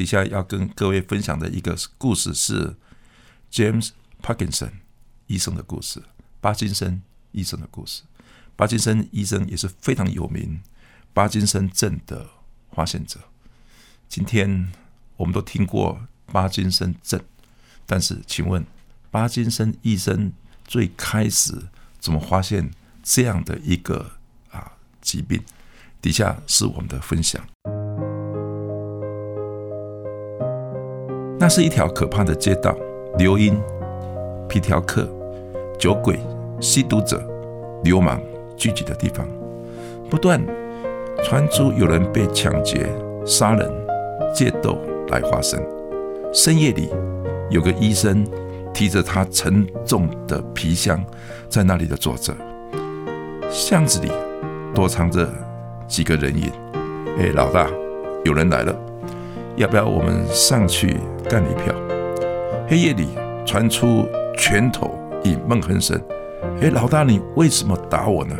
底下要跟各位分享的一个故事是 James Parkinson 医生的故事，巴金森。医生的故事，巴金森医生也是非常有名，巴金森症的发现者。今天我们都听过巴金森症，但是请问巴金森医生最开始怎么发现这样的一个啊疾病？底下是我们的分享。那是一条可怕的街道，流音、皮条客、酒鬼。吸毒者、流氓聚集的地方，不断传出有人被抢劫、杀人、借斗来发生。深夜里，有个医生提着他沉重的皮箱，在那里的坐着。巷子里躲藏着几个人影。哎，老大，有人来了，要不要我们上去干一票？黑夜里传出拳头与闷哼声。哎，老大，你为什么打我呢？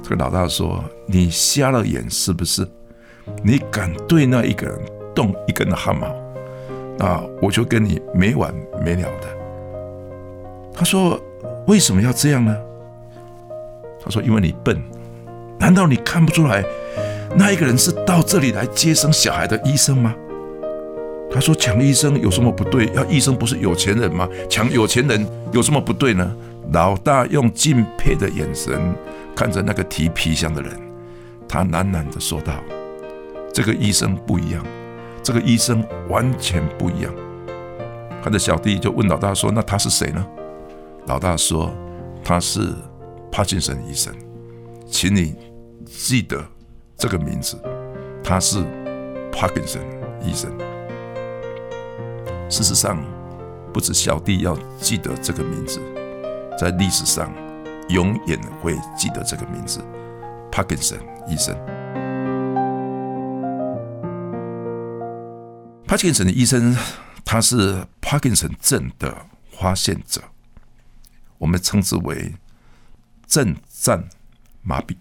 这个老大说：“你瞎了眼是不是？你敢对那一个人动一根汗毛，那我就跟你没完没了的。”他说：“为什么要这样呢？”他说：“因为你笨，难道你看不出来那一个人是到这里来接生小孩的医生吗？”他说：“抢医生有什么不对？要医生不是有钱人吗？抢有钱人有什么不对呢？”老大用敬佩的眼神看着那个提皮箱的人，他喃喃的说道：“这个医生不一样，这个医生完全不一样。”他的小弟就问老大说：“那他是谁呢？”老大说：“他是帕金森医生，请你记得这个名字，他是帕金森医生。”事实上，不止小弟要记得这个名字。在历史上，永远会记得这个名字——帕金森医生。帕金森的医生，他是帕金森症的发现者，我们称之为症战麻痹。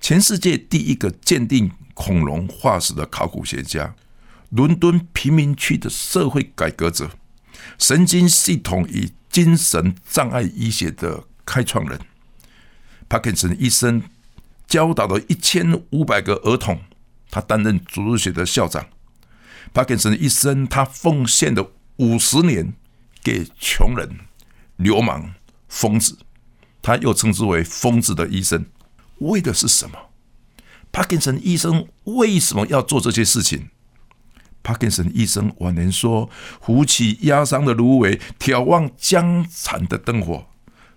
全世界第一个鉴定恐龙化石的考古学家，伦敦贫民区的社会改革者，神经系统与精神障碍医学的开创人，帕金森医生教导了一千五百个儿童。他担任主日学的校长。帕金森医生他奉献了五十年给穷人、流氓、疯子。他又称之为“疯子的医生”，为的是什么？帕金森医生为什么要做这些事情？帕金森医生晚年说：“扶起压伤的芦苇，眺望江残的灯火，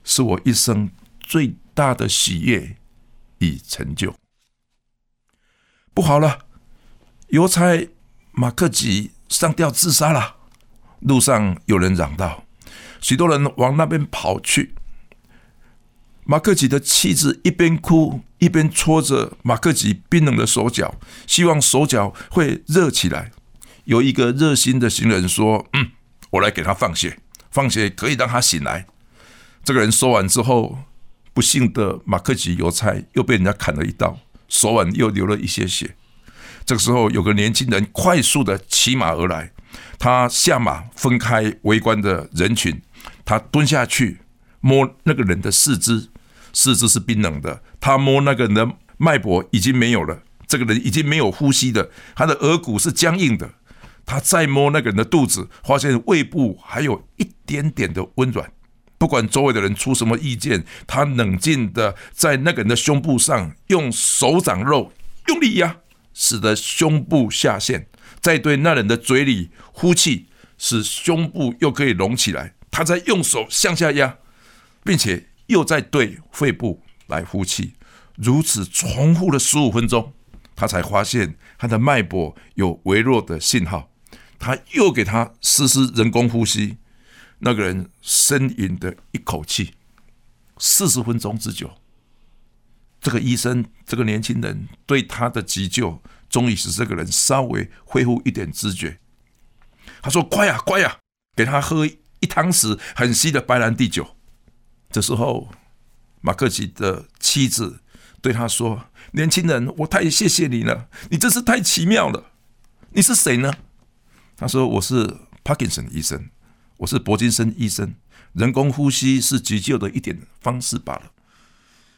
是我一生最大的喜悦与成就。”不好了，邮差马克吉上吊自杀了。路上有人嚷道：“许多人往那边跑去。”马克吉的妻子一边哭一边搓着马克吉冰冷的手脚，希望手脚会热起来。有一个热心的行人说：“嗯，我来给他放血，放血可以让他醒来。”这个人说完之后，不幸的马克吉邮差又被人家砍了一刀，手腕又流了一些血。这个时候，有个年轻人快速的骑马而来，他下马分开围观的人群，他蹲下去摸那个人的四肢，四肢是冰冷的。他摸那个人的脉搏已经没有了，这个人已经没有呼吸的，他的额骨是僵硬的。他再摸那个人的肚子，发现胃部还有一点点的温软。不管周围的人出什么意见，他冷静的在那个人的胸部上用手掌肉用力压，使得胸部下陷，再对那人的嘴里呼气，使胸部又可以隆起来。他在用手向下压，并且又在对肺部来呼气，如此重复了十五分钟，他才发现他的脉搏有微弱的信号。他又给他实施人工呼吸，那个人呻吟的一口气，四十分钟之久。这个医生，这个年轻人对他的急救，终于使这个人稍微恢复一点知觉。他说：“乖呀，乖呀，给他喝一汤匙很稀的白兰地酒。”这时候，马克奇的妻子对他说：“年轻人，我太谢谢你了，你真是太奇妙了。你是谁呢？”他说：“我是帕金森医生，我是伯金森医生。人工呼吸是急救的一点方式罢了。”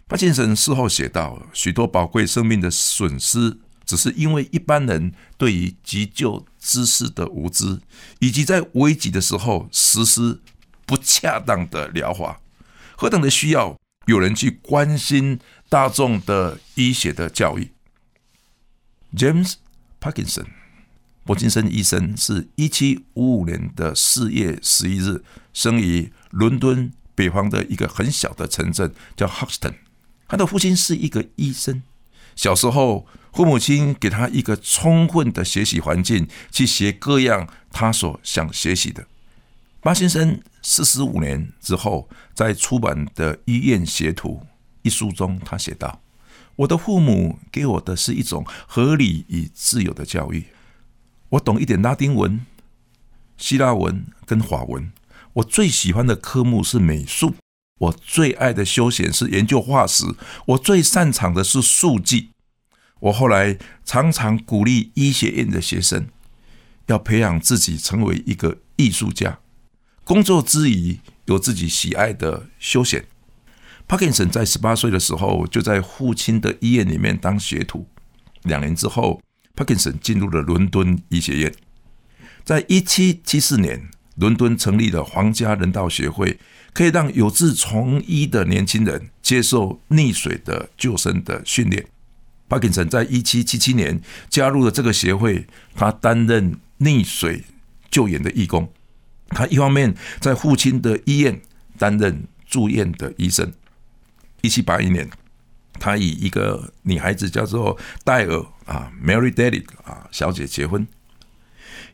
帕金森事后写道：“许多宝贵生命的损失，只是因为一般人对于急救知识的无知，以及在危急的时候实施不恰当的疗法。何等的需要有人去关心大众的医学的教育。” James Parkinson，伯金森医生是一七五五年的四月十一日生于伦敦北方的一个很小的城镇，叫 Hoxton。他的父亲是一个医生，小时候父母亲给他一个充分的学习环境，去学各样他所想学习的。巴先生四十五年之后，在出版的《医院学徒》一书中，他写道：“我的父母给我的是一种合理与自由的教育。我懂一点拉丁文、希腊文跟法文。我最喜欢的科目是美术。”我最爱的休闲是研究化石，我最擅长的是数据。我后来常常鼓励医学院的学生要培养自己成为一个艺术家，工作之余有自己喜爱的休闲。帕金森在十八岁的时候就在父亲的医院里面当学徒，两年之后，帕金森进入了伦敦医学院。在一七七四年，伦敦成立了皇家人道协会。可以让有志从医的年轻人接受溺水的救生的训练。帕金森在一七七七年加入了这个协会，他担任溺水救援的义工。他一方面在父亲的医院担任住院的医生。一七八一年，他以一个女孩子叫做戴尔啊 （Mary Daly） 啊小姐结婚。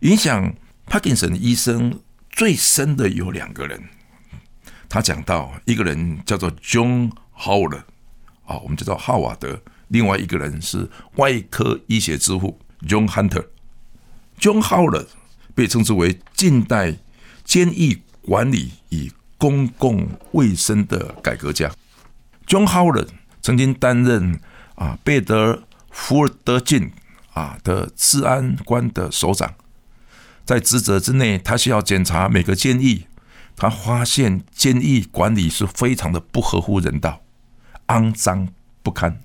影响帕金森医生最深的有两个人。他讲到一个人叫做 John Howard，啊，我们叫做哈瓦德。另外一个人是外科医学之父 John Hunter。John Howard 被称之为近代监狱管理与公共卫生的改革家。John Howard 曾经担任啊贝德福尔德郡啊的治安官的首长，在职责之内，他需要检查每个监狱。他发现监狱管理是非常的不合乎人道、肮脏不堪。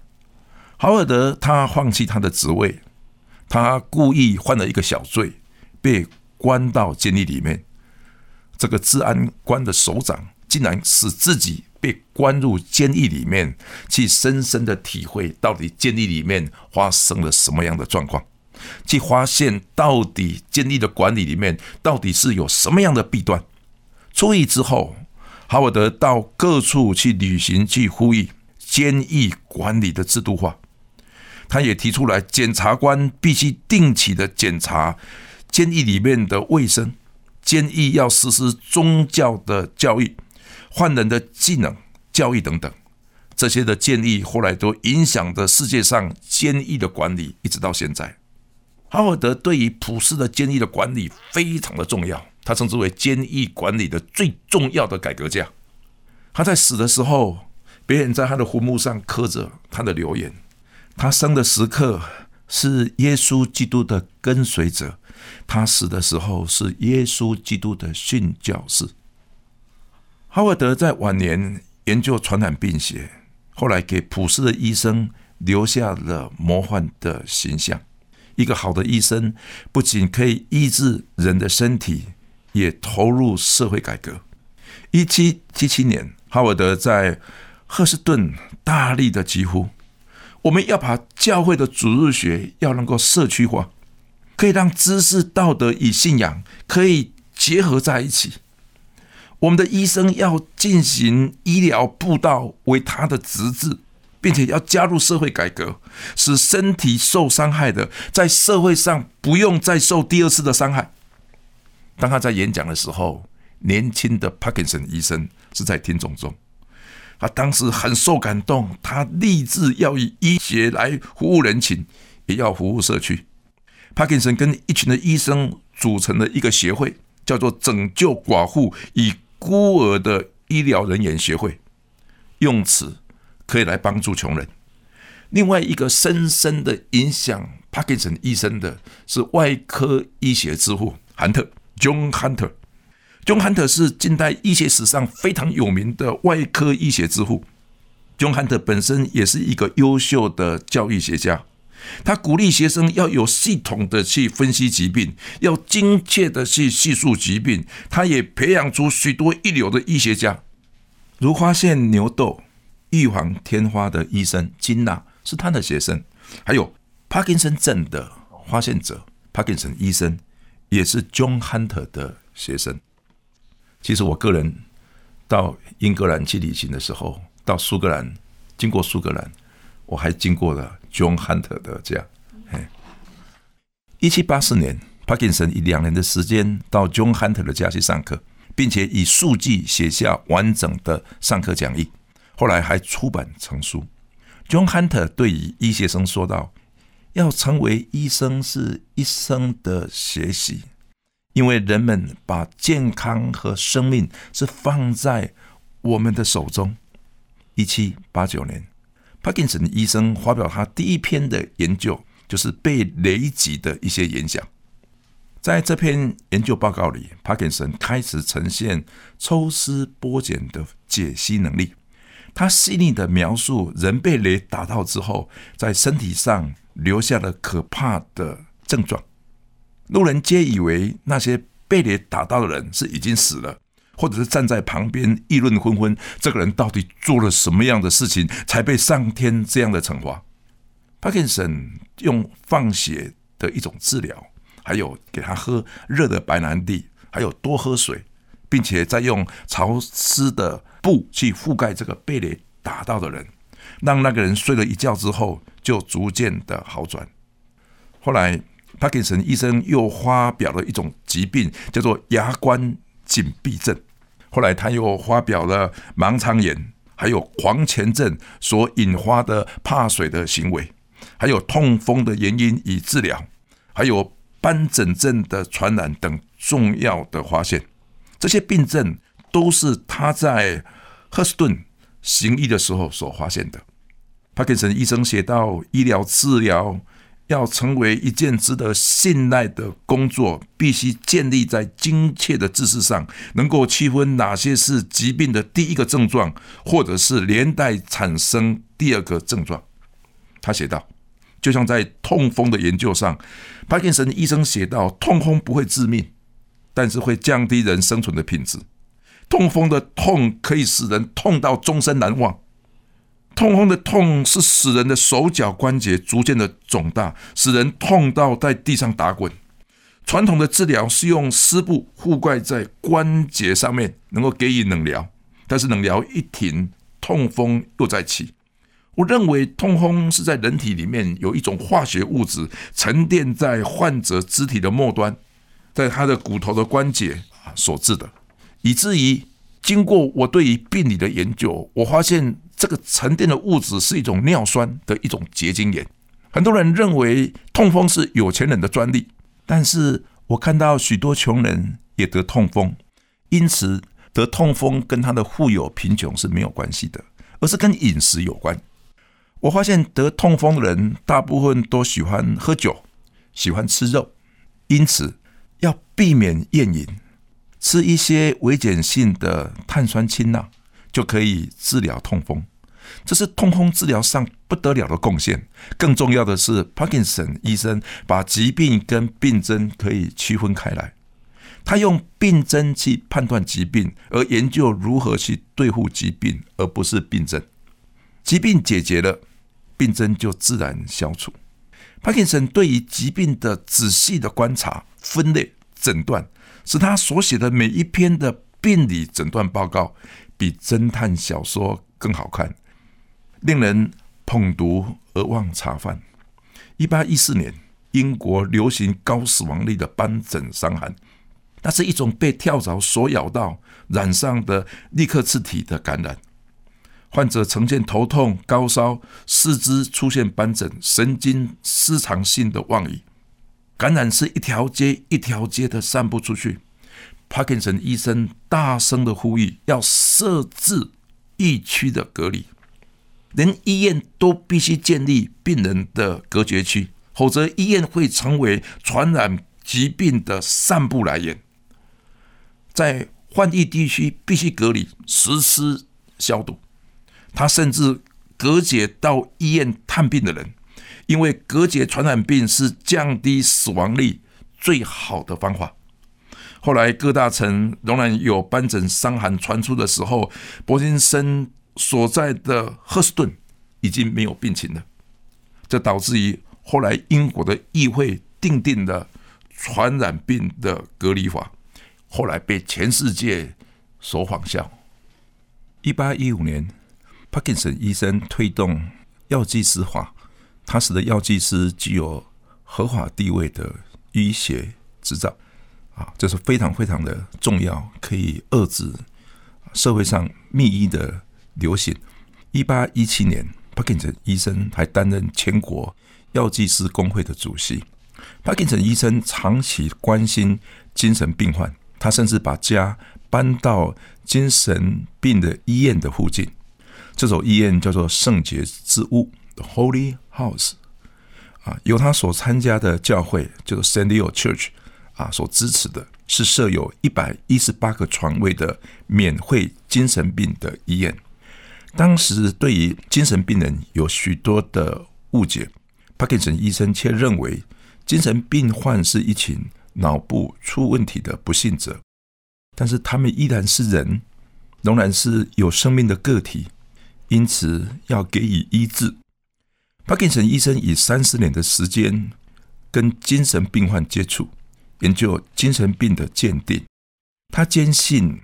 豪尔德他放弃他的职位，他故意犯了一个小罪，被关到监狱里面。这个治安官的首长竟然使自己被关入监狱里面，去深深的体会到底监狱里面发生了什么样的状况，去发现到底监狱的管理里面到底是有什么样的弊端。出狱之后，哈沃德到各处去旅行，去呼吁监狱管理的制度化。他也提出来，检察官必须定期的检查监狱里面的卫生，监狱要实施宗教的教育、换人的技能教育等等。这些的建议后来都影响着世界上监狱的管理，一直到现在。哈沃德对于普世的监狱的管理非常的重要。他称之为监狱管理的最重要的改革家。他在死的时候，别人在他的坟墓上刻着他的留言。他生的时刻是耶稣基督的跟随者，他死的时候是耶稣基督的殉教士。哈沃德在晚年研究传染病学，后来给普世的医生留下了魔幻的形象。一个好的医生不仅可以医治人的身体。也投入社会改革。一七七七年，哈沃德在赫斯顿大力的疾呼：“我们要把教会的主日学要能够社区化，可以让知识、道德与信仰可以结合在一起。我们的医生要进行医疗步道为他的职责，并且要加入社会改革，使身体受伤害的在社会上不用再受第二次的伤害。”当他在演讲的时候，年轻的帕金森医生是在听众中，他当时很受感动，他立志要以医学来服务人群，也要服务社区。帕金森跟一群的医生组成了一个协会，叫做“拯救寡妇以孤儿的医疗人员协会”，用此可以来帮助穷人。另外一个深深的影响帕金森医生的是外科医学之父韩特 （John Hunter）。John Hunter 是近代医学史上非常有名的外科医学之父。John Hunter 本身也是一个优秀的教育学家。他鼓励学生要有系统的去分析疾病，要精确的去叙述疾病。他也培养出许多一流的医学家，如发现牛痘、预防天花的医生金娜是他的学生，还有帕金森症的发现者帕金森医生也是 John Hunter 的学生。其实我个人到英格兰去旅行的时候，到苏格兰，经过苏格兰，我还经过了。John Hunter 的家，一七八四年，帕金森以两年的时间到 John Hunter 的家去上课，并且以数据写下完整的上课讲义，后来还出版成书。John Hunter 对于医学生说道：“要成为医生是一生的学习，因为人们把健康和生命是放在我们的手中。”一七八九年。帕金森医生发表他第一篇的研究，就是被雷击的一些影响。在这篇研究报告里，帕金森开始呈现抽丝剥茧的解析能力。他细腻的描述人被雷打到之后，在身体上留下了可怕的症状。路人皆以为那些被雷打到的人是已经死了。或者是站在旁边议论纷纷，这个人到底做了什么样的事情，才被上天这样的惩罚？帕金森用放血的一种治疗，还有给他喝热的白兰地，还有多喝水，并且再用潮湿的布去覆盖这个被雷打到的人，让那个人睡了一觉之后就逐渐的好转。后来，帕金森医生又发表了一种疾病，叫做牙关紧闭症。后来，他又发表了盲肠炎，还有黄钳症所引发的怕水的行为，还有痛风的原因与治疗，还有斑疹症的传染等重要的发现。这些病症都是他在赫斯顿行医的时候所发现的。帕金森医生写到：医疗治疗。要成为一件值得信赖的工作，必须建立在精确的知识上，能够区分哪些是疾病的第一个症状，或者是连带产生第二个症状。他写道：“就像在痛风的研究上，帕金森医生写道，痛风不会致命，但是会降低人生存的品质。痛风的痛可以使人痛到终身难忘。”痛风的痛是使人的手脚关节逐渐的肿大，使人痛到在地上打滚。传统的治疗是用湿布覆盖在关节上面，能够给予冷疗，但是冷疗一停，痛风又再起。我认为痛风是在人体里面有一种化学物质沉淀在患者肢体的末端，在他的骨头的关节所致的，以至于经过我对于病理的研究，我发现。这个沉淀的物质是一种尿酸的一种结晶盐。很多人认为痛风是有钱人的专利，但是我看到许多穷人也得痛风，因此得痛风跟他的富有贫穷是没有关系的，而是跟饮食有关。我发现得痛风的人大部分都喜欢喝酒，喜欢吃肉，因此要避免厌饮，吃一些微碱性的碳酸氢钠。就可以治疗痛风，这是痛风治疗上不得了的贡献。更重要的是，帕金森医生把疾病跟病症可以区分开来。他用病症去判断疾病，而研究如何去对付疾病，而不是病症。疾病解决了，病症就自然消除。帕金森对于疾病的仔细的观察、分类、诊断，使他所写的每一篇的病理诊断报告。比侦探小说更好看，令人捧读而忘茶饭。一八一四年，英国流行高死亡率的斑疹伤寒那是一种被跳蚤所咬到染上的立克次体的感染。患者呈现头痛、高烧、四肢出现斑疹、神经失常性的妄语。感染是一条街一条街的散布出去。帕金森医生大声的呼吁，要设置疫区的隔离，连医院都必须建立病人的隔绝区，否则医院会成为传染疾病的散布来源。在患疫地区必须隔离，实施消毒。他甚至隔绝到医院探病的人，因为隔绝传染病是降低死亡率最好的方法。后来各大城仍然有斑疹伤寒传出的时候，伯金森所在的赫斯顿已经没有病情了。这导致于后来英国的议会定定的传染病的隔离法，后来被全世界所仿效。一八一五年。帕金森医生推动药剂师法，他使得药剂师具有合法地位的医学执照，啊，这是非常非常的重要，可以遏制社会上密医的流行。一八一七年，帕金森医生还担任全国药剂师工会的主席。帕金森医生长期关心精神病患，他甚至把家搬到精神病的医院的附近。这所医院叫做圣洁之屋 （The Holy House） 啊，由他所参加的教会叫做 San Leo Church 啊所支持的，是设有一百一十八个床位的免费精神病的医院。当时对于精神病人有许多的误解，帕金森医生却认为精神病患是一群脑部出问题的不幸者，但是他们依然是人，仍然是有生命的个体。因此，要给予医治。帕金森医生以三十年的时间跟精神病患接触，研究精神病的鉴定。他坚信，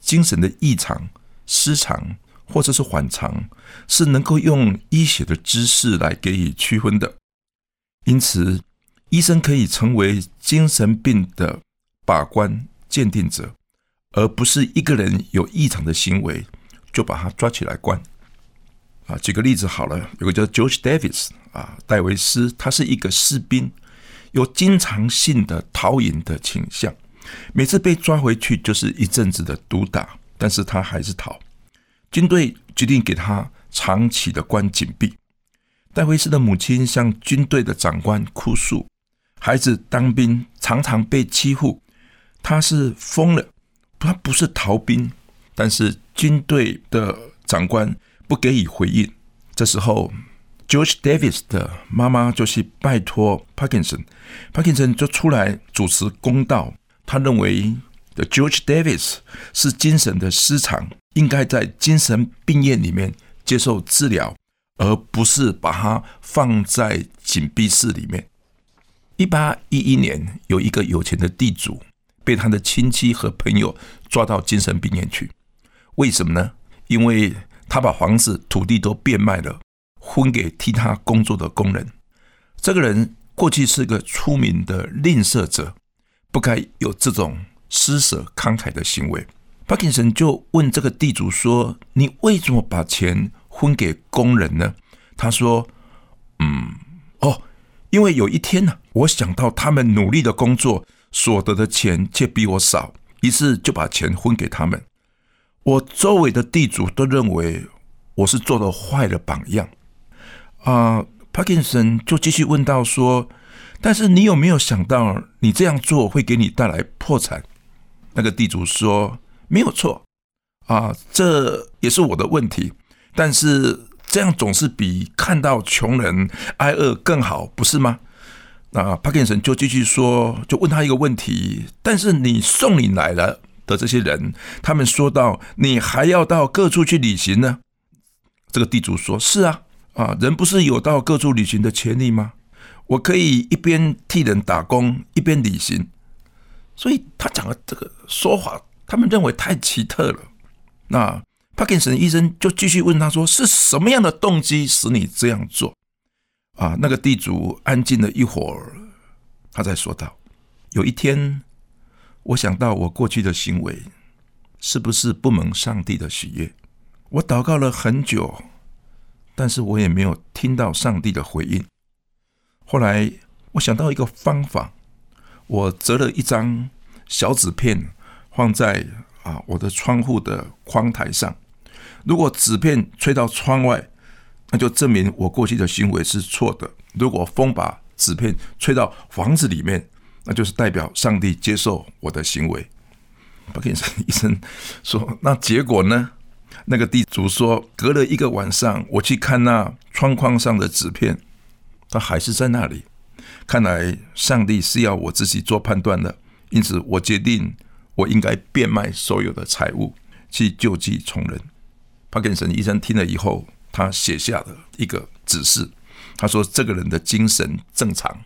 精神的异常、失常或者是反常，是能够用医学的知识来给予区分的。因此，医生可以成为精神病的把关鉴定者，而不是一个人有异常的行为就把他抓起来关。啊，举个例子好了，有个叫 George Davis 啊，戴维斯，他是一个士兵，有经常性的逃隐的倾向，每次被抓回去就是一阵子的毒打，但是他还是逃。军队决定给他长期的关禁闭。戴维斯的母亲向军队的长官哭诉，孩子当兵常常被欺负，他是疯了，他不是逃兵，但是军队的长官。不给予回应。这时候，George Davis 的妈妈就去拜托 Parkinson，Parkinson 就出来主持公道。他认为的 George Davis 是精神的失常，应该在精神病院里面接受治疗，而不是把他放在紧闭室里面。一八一一年，有一个有钱的地主被他的亲戚和朋友抓到精神病院去。为什么呢？因为他把房子、土地都变卖了，分给替他工作的工人。这个人过去是个出名的吝啬者，不该有这种施舍慷慨的行为。帕金森就问这个地主说：“你为什么把钱分给工人呢？”他说：“嗯，哦，因为有一天呢，我想到他们努力的工作所得的钱却比我少，于是就把钱分给他们。”我周围的地主都认为我是做了坏的榜样啊。帕金森就继续问到说：“但是你有没有想到，你这样做会给你带来破产？”那个地主说：“没有错啊，这也是我的问题。但是这样总是比看到穷人挨饿更好，不是吗？”那帕金森就继续说，就问他一个问题：“但是你送你来了。”的这些人，他们说到：“你还要到各处去旅行呢？”这个地主说：“是啊，啊，人不是有到各处旅行的权利吗？我可以一边替人打工，一边旅行。”所以他讲的这个说法，他们认为太奇特了。那帕金森医生就继续问他说：“是什么样的动机使你这样做？”啊，那个地主安静了一会儿，他才说道：“有一天。”我想到我过去的行为是不是不蒙上帝的喜悦？我祷告了很久，但是我也没有听到上帝的回应。后来我想到一个方法，我折了一张小纸片放在啊我的窗户的窗台上。如果纸片吹到窗外，那就证明我过去的行为是错的。如果风把纸片吹到房子里面，那就是代表上帝接受我的行为。帕金森医生说：“那结果呢？”那个地主说：“隔了一个晚上，我去看那窗框上的纸片，它还是在那里。看来上帝是要我自己做判断的，因此我决定我应该变卖所有的财物去救济穷人。”帕金森医生听了以后，他写下了一个指示。他说：“这个人的精神正常，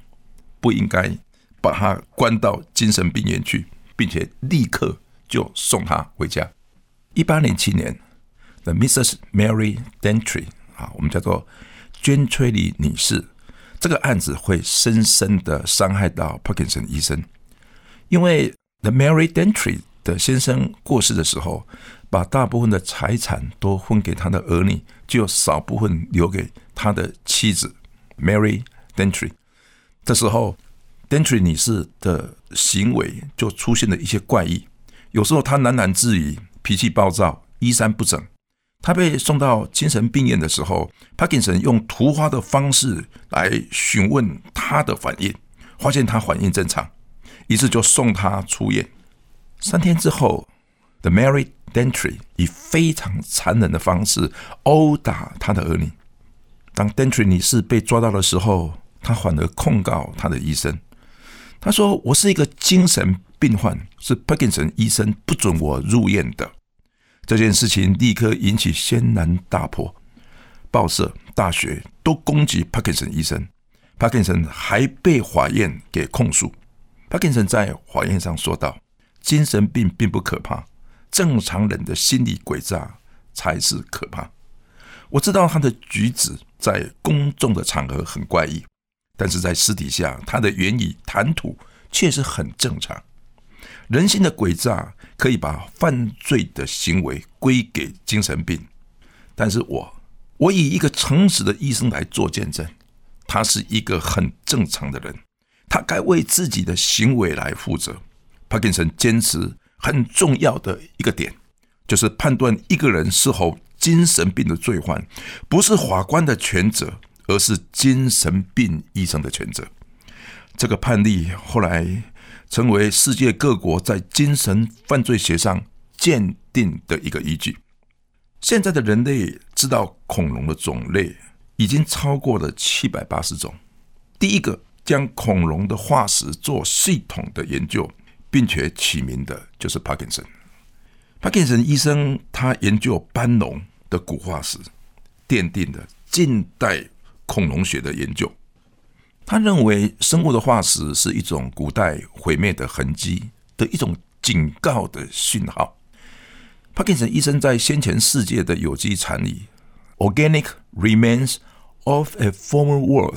不应该把他关到精神病院去，并且立刻就送他回家。”一八零七年，The Mrs. Mary Dentry 啊，我们叫做娟崔里女士，这个案子会深深的伤害到 Parkinson 医生，因为 The Mary Dentry 的先生过世的时候。把大部分的财产都分给他的儿女，就有少部分留给他的妻子 Mary Dentry。这时候，Dentry 女士的行为就出现了一些怪异。有时候她喃喃自语，脾气暴躁，衣衫不整。他被送到精神病院的时候，Parkinson 用图画的方式来询问他的反应，发现他反应正常，于是就送他出院。三天之后，The Mary Dentry 以非常残忍的方式殴打他的儿女。当 Dentry 女士被抓到的时候，她反而控告她的医生。她说：“我是一个精神病患，是 Parkinson 医生不准我入院的。”这件事情立刻引起轩然大波，报社、大学都攻击 Parkinson 医生。Parkinson 还被法院给控诉。Parkinson 在法院上说道：“精神病并不可怕。”正常人的心理诡诈才是可怕。我知道他的举止在公众的场合很怪异，但是在私底下，他的言语谈吐确实很正常。人心的诡诈可以把犯罪的行为归给精神病，但是我我以一个诚实的医生来做见证，他是一个很正常的人，他该为自己的行为来负责。帕金森坚持。很重要的一个点，就是判断一个人是否精神病的罪犯，不是法官的全责，而是精神病医生的全责。这个判例后来成为世界各国在精神犯罪学上鉴定的一个依据。现在的人类知道恐龙的种类已经超过了七百八十种。第一个将恐龙的化石做系统的研究。并且起名的就是帕金森。帕金森医生他研究斑龙的骨化石，奠定了近代恐龙学的研究。他认为生物的化石是一种古代毁灭的痕迹的一种警告的讯号。帕金森医生在先前世界的有机残余《Organic Remains of a Former World》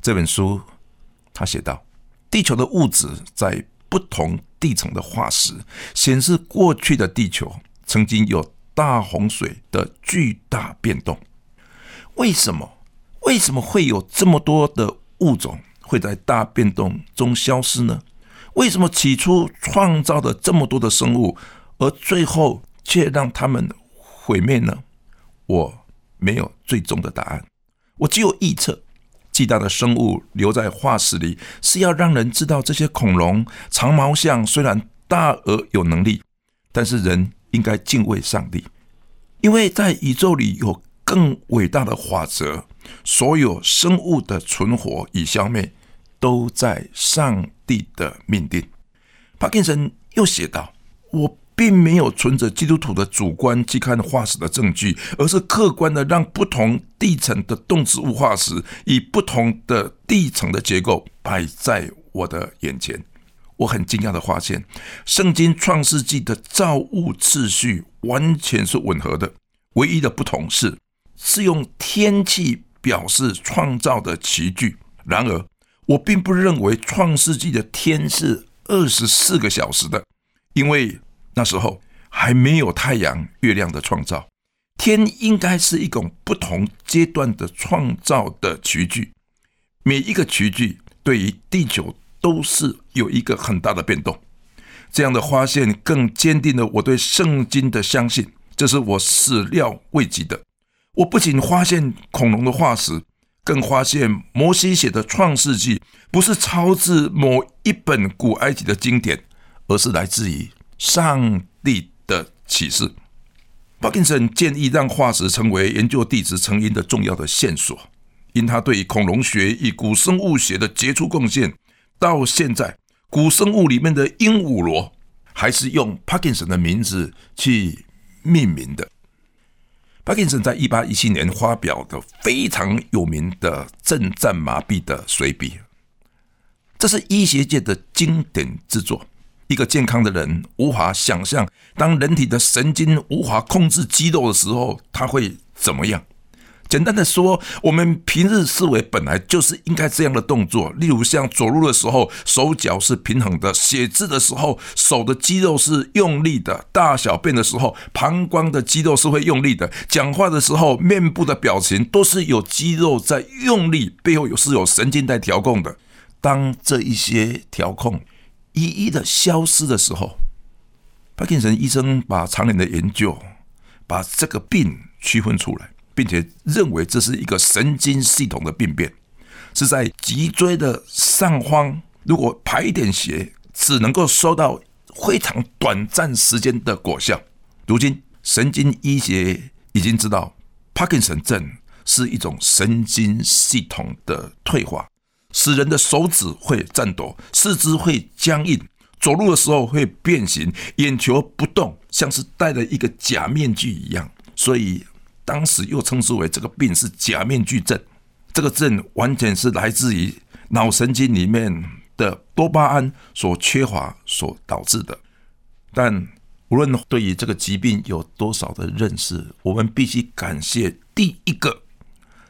这本书，他写道：地球的物质在不同地层的化石显示，过去的地球曾经有大洪水的巨大变动。为什么？为什么会有这么多的物种会在大变动中消失呢？为什么起初创造的这么多的生物，而最后却让他们毁灭呢？我没有最终的答案，我只有臆测。巨大的生物留在化石里，是要让人知道这些恐龙、长毛象虽然大而有能力，但是人应该敬畏上帝，因为在宇宙里有更伟大的法则。所有生物的存活与消灭都在上帝的命定。帕金森又写道：“我。”并没有存着基督徒的主观去看化石的证据，而是客观的让不同地层的动植物化石以不同的地层的结构摆在我的眼前。我很惊讶的发现，圣经创世纪的造物次序完全是吻合的，唯一的不同是是用天气表示创造的奇具。然而，我并不认为创世纪的天是二十四个小时的，因为那时候还没有太阳、月亮的创造，天应该是一种不同阶段的创造的曲距，每一个曲距对于地球都是有一个很大的变动。这样的发现更坚定了我对圣经的相信，这是我始料未及的。我不仅发现恐龙的化石，更发现摩西写的《创世纪》不是抄自某一本古埃及的经典，而是来自于上帝的启示。帕金森建议让化石成为研究地质成因的重要的线索，因他对恐龙学与古生物学的杰出贡献，到现在。古生物里面的鹦鹉螺，还是用帕金森的名字去命名的。帕金森在一八一七年发表的非常有名的震战麻痹的随笔，这是医学界的经典之作。一个健康的人无法想象，当人体的神经无法控制肌肉的时候，他会怎么样。简单的说，我们平日思维本来就是应该这样的动作，例如像走路的时候，手脚是平衡的；写字的时候，手的肌肉是用力的；大小便的时候，膀胱的肌肉是会用力的；讲话的时候，面部的表情都是有肌肉在用力，背后有是有神经在调控的。当这一些调控一一的消失的时候，帕金森医生把常年的研究，把这个病区分出来。并且认为这是一个神经系统的病变，是在脊椎的上方。如果排一点血，只能够收到非常短暂时间的果效。如今，神经医学已经知道，帕金森症是一种神经系统的退化，使人的手指会颤抖，四肢会僵硬，走路的时候会变形，眼球不动，像是戴了一个假面具一样。所以。当时又称之为这个病是假面具症，这个症完全是来自于脑神经里面的多巴胺所缺乏所导致的。但无论对于这个疾病有多少的认识，我们必须感谢第一个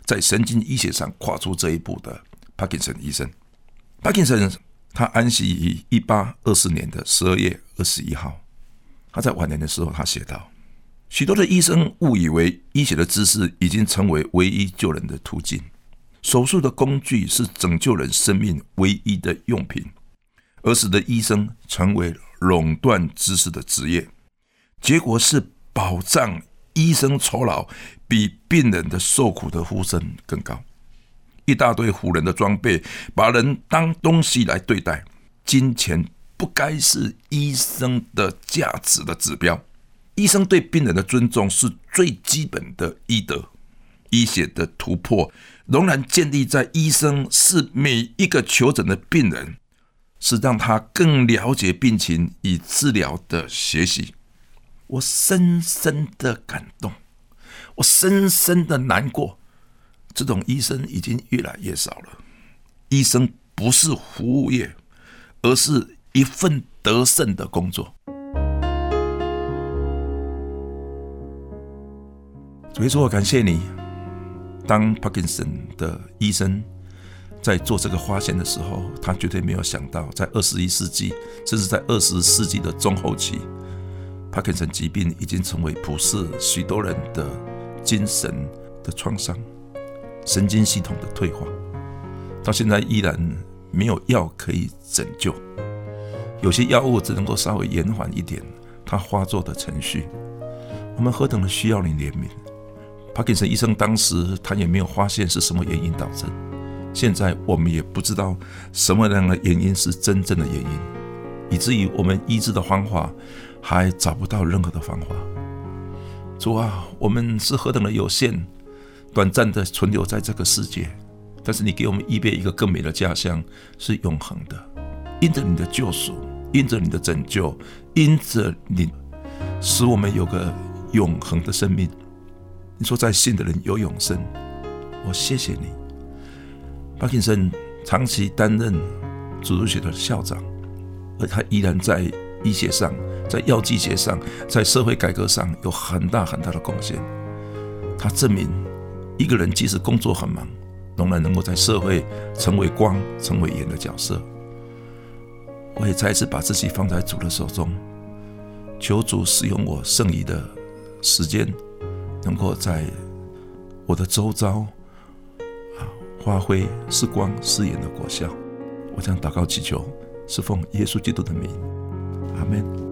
在神经医学上跨出这一步的帕金森医生。帕金森他安息于一八二四年的十二月二十一号，他在晚年的时候，他写道。许多的医生误以为医学的知识已经成为唯一救人的途径，手术的工具是拯救人生命唯一的用品，而使得医生成为垄断知识的职业。结果是保障医生酬劳比病人的受苦的呼声更高。一大堆唬人的装备，把人当东西来对待。金钱不该是医生的价值的指标。医生对病人的尊重是最基本的医德。医学的突破仍然建立在医生是每一个求诊的病人，是让他更了解病情以治疗的学习。我深深的感动，我深深的难过。这种医生已经越来越少了。医生不是服务业，而是一份得胜的工作。没错，我感谢你。当帕金森的医生在做这个发现的时候，他绝对没有想到，在二十一世纪，甚至在二十世纪的中后期，帕金森疾病已经成为普世许多人的精神的创伤、神经系统的退化，到现在依然没有药可以拯救。有些药物只能够稍微延缓一点它发作的程序。我们何等的需要你怜悯！帕金森医生当时他也没有发现是什么原因导致，现在我们也不知道什么样的原因是真正的原因，以至于我们医治的方法还找不到任何的方法。主啊，我们是何等的有限，短暂的存留在这个世界，但是你给我们预备一个更美的家乡，是永恒的。因着你的救赎，因着你的拯救，因着你使我们有个永恒的生命。你说在信的人有永生，我谢谢你。巴金森长期担任主日学的校长，而他依然在医学上、在药剂学上、在社会改革上有很大很大的贡献。他证明，一个人即使工作很忙，仍然能够在社会成为光、成为盐的角色。我也再一次把自己放在主的手中，求主使用我剩余的时间，能够在我的周遭啊发挥是光是眼的果效。我将祷告祈求，是奉耶稣基督的名，阿门。